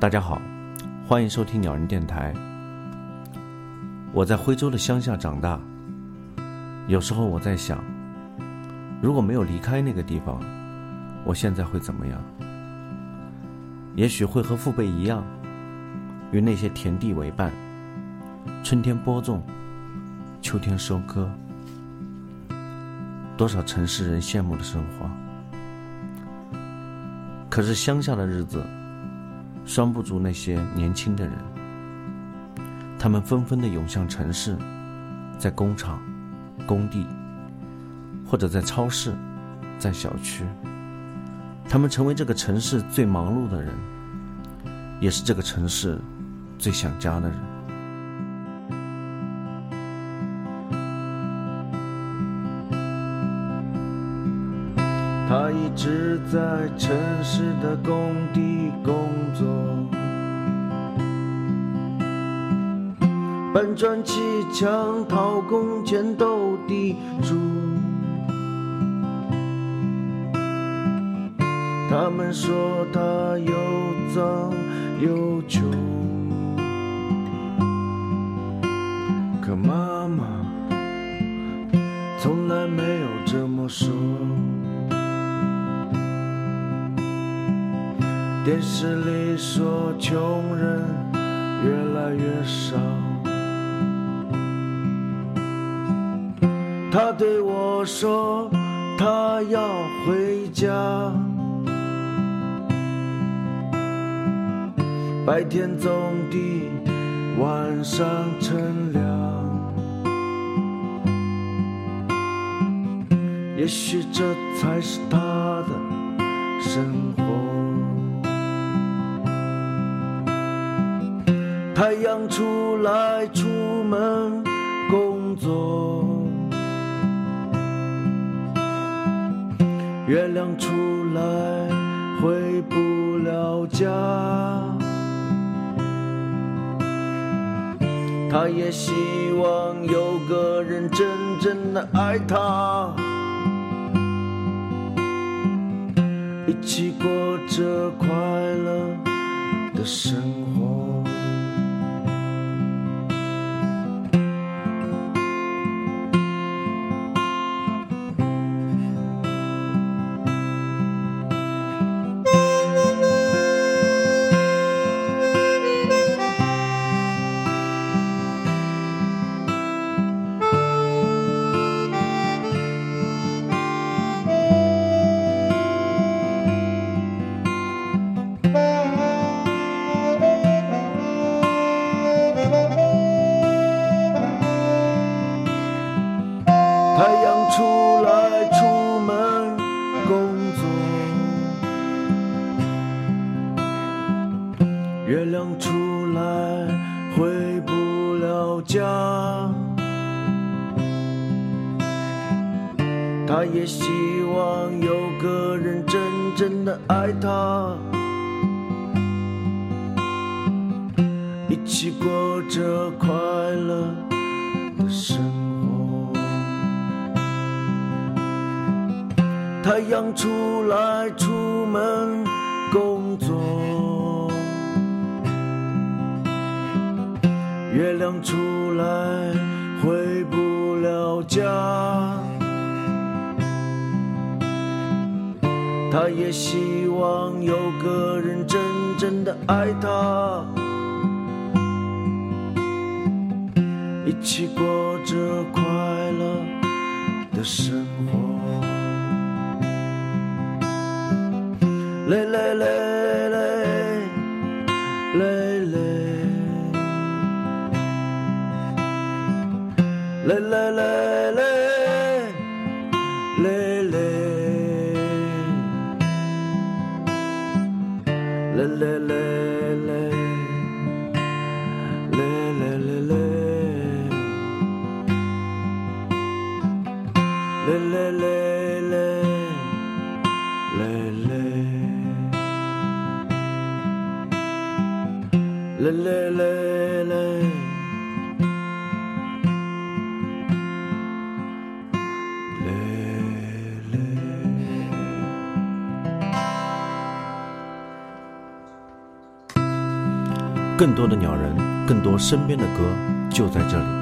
大家好，欢迎收听鸟人电台。我在徽州的乡下长大，有时候我在想，如果没有离开那个地方，我现在会怎么样？也许会和父辈一样，与那些田地为伴，春天播种，秋天收割，多少城市人羡慕的生活。可是乡下的日子，拴不住那些年轻的人。他们纷纷的涌向城市，在工厂、工地，或者在超市，在小区。他们成为这个城市最忙碌的人，也是这个城市最想家的人。他一直在城市的工地工搬砖砌墙、掏工钱、斗地主。他们说他又脏又穷，可妈妈从来没有这么说。电视里说穷人越来越少，他对我说他要回家，白天种地，晚上乘凉，也许这才是他的生活。太阳出来出门工作，月亮出来回不了家。他也希望有个人真正的爱他，一起过着快乐的生活。月亮出来回不了家。他也希望有个人真正的爱他，一起过着快乐的生活。太阳出来出门出来回不了家。他也希望有个人真正的爱他，一起过着快乐的生活。嘞嘞嘞 le le le le le le. Le le le le. Le le le le. Le le le le. Le le. Le le le. le 更多的鸟人，更多身边的歌，就在这里。